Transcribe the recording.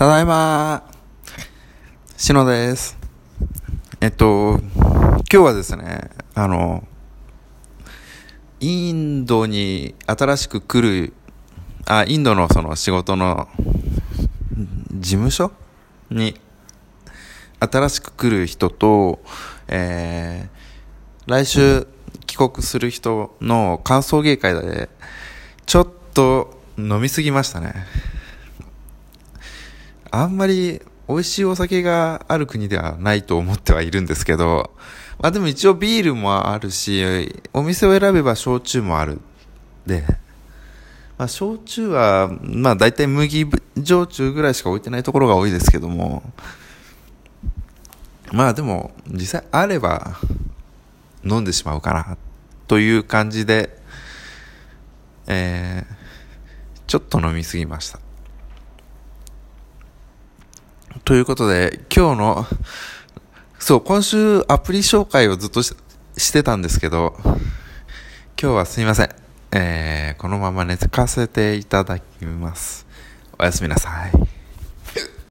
ただいましのです。えっと、今日はですね、あの、インドに新しく来る、あ、インドのその仕事の事務所？に新しく来る人と、えー、来週帰国する人の歓送迎会で、ちょっと飲みすぎましたね。あんまり美味しいお酒がある国ではないと思ってはいるんですけど、まあでも一応ビールもあるし、お店を選べば焼酎もある。で、まあ焼酎は、まあ大体麦焼酎ぐらいしか置いてないところが多いですけども、まあでも実際あれば飲んでしまうかなという感じで、えー、ちょっと飲みすぎました。ということで、今日の、そう、今週アプリ紹介をずっとしてたんですけど、今日はすみません。えー、このまま寝かせていただきます。おやすみなさい。